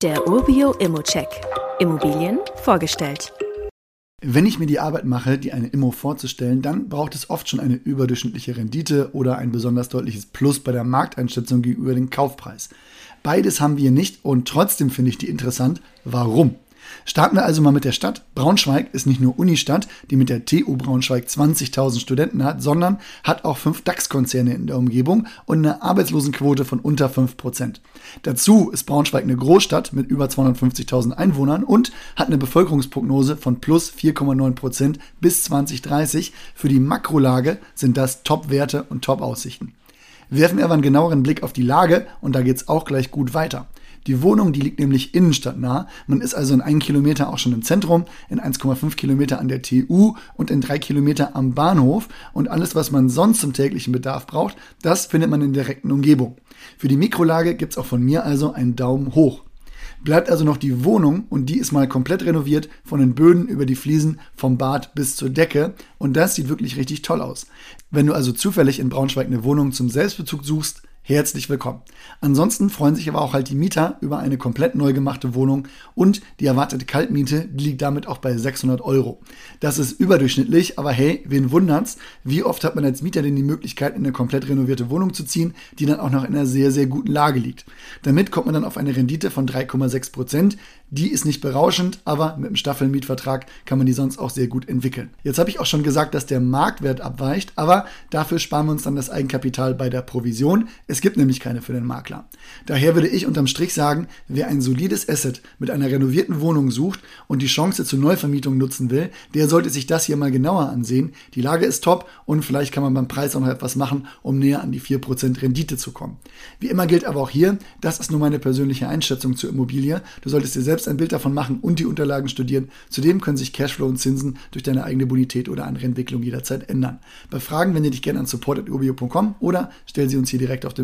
Der Urbio Immocheck. Immobilien vorgestellt. Wenn ich mir die Arbeit mache, die eine Immo vorzustellen, dann braucht es oft schon eine überdurchschnittliche Rendite oder ein besonders deutliches Plus bei der Markteinschätzung gegenüber dem Kaufpreis. Beides haben wir nicht und trotzdem finde ich die interessant. Warum? Starten wir also mal mit der Stadt. Braunschweig ist nicht nur Unistadt, die mit der TU Braunschweig 20.000 Studenten hat, sondern hat auch fünf DAX-Konzerne in der Umgebung und eine Arbeitslosenquote von unter 5%. Dazu ist Braunschweig eine Großstadt mit über 250.000 Einwohnern und hat eine Bevölkerungsprognose von plus 4,9% bis 2030. Für die Makrolage sind das Top-Werte und Top-Aussichten. Werfen wir aber einen genaueren Blick auf die Lage und da geht es auch gleich gut weiter. Die Wohnung, die liegt nämlich innenstadtnah. Man ist also in einem Kilometer auch schon im Zentrum, in 1,5 Kilometer an der TU und in drei Kilometer am Bahnhof. Und alles, was man sonst zum täglichen Bedarf braucht, das findet man in direkten Umgebung. Für die Mikrolage gibt es auch von mir also einen Daumen hoch. Bleibt also noch die Wohnung und die ist mal komplett renoviert, von den Böden über die Fliesen, vom Bad bis zur Decke und das sieht wirklich richtig toll aus. Wenn du also zufällig in Braunschweig eine Wohnung zum Selbstbezug suchst, herzlich willkommen. Ansonsten freuen sich aber auch halt die Mieter über eine komplett neu gemachte Wohnung und die erwartete Kaltmiete liegt damit auch bei 600 Euro. Das ist überdurchschnittlich, aber hey, wen wundert's? Wie oft hat man als Mieter denn die Möglichkeit, in eine komplett renovierte Wohnung zu ziehen, die dann auch noch in einer sehr, sehr guten Lage liegt? Damit kommt man dann auf eine Rendite von 3,6 Prozent. Die ist nicht berauschend, aber mit einem Staffelmietvertrag kann man die sonst auch sehr gut entwickeln. Jetzt habe ich auch schon gesagt, dass der Marktwert abweicht, aber dafür sparen wir uns dann das Eigenkapital bei der Provision. Es es gibt nämlich keine für den Makler. Daher würde ich unterm Strich sagen, wer ein solides Asset mit einer renovierten Wohnung sucht und die Chance zur Neuvermietung nutzen will, der sollte sich das hier mal genauer ansehen. Die Lage ist top und vielleicht kann man beim Preis auch noch etwas machen, um näher an die 4% Rendite zu kommen. Wie immer gilt aber auch hier, das ist nur meine persönliche Einschätzung zur Immobilie. Du solltest dir selbst ein Bild davon machen und die Unterlagen studieren. Zudem können sich Cashflow und Zinsen durch deine eigene Bonität oder andere Entwicklung jederzeit ändern. Bei Fragen wende dich gerne an support.urbio.com oder stell sie uns hier direkt auf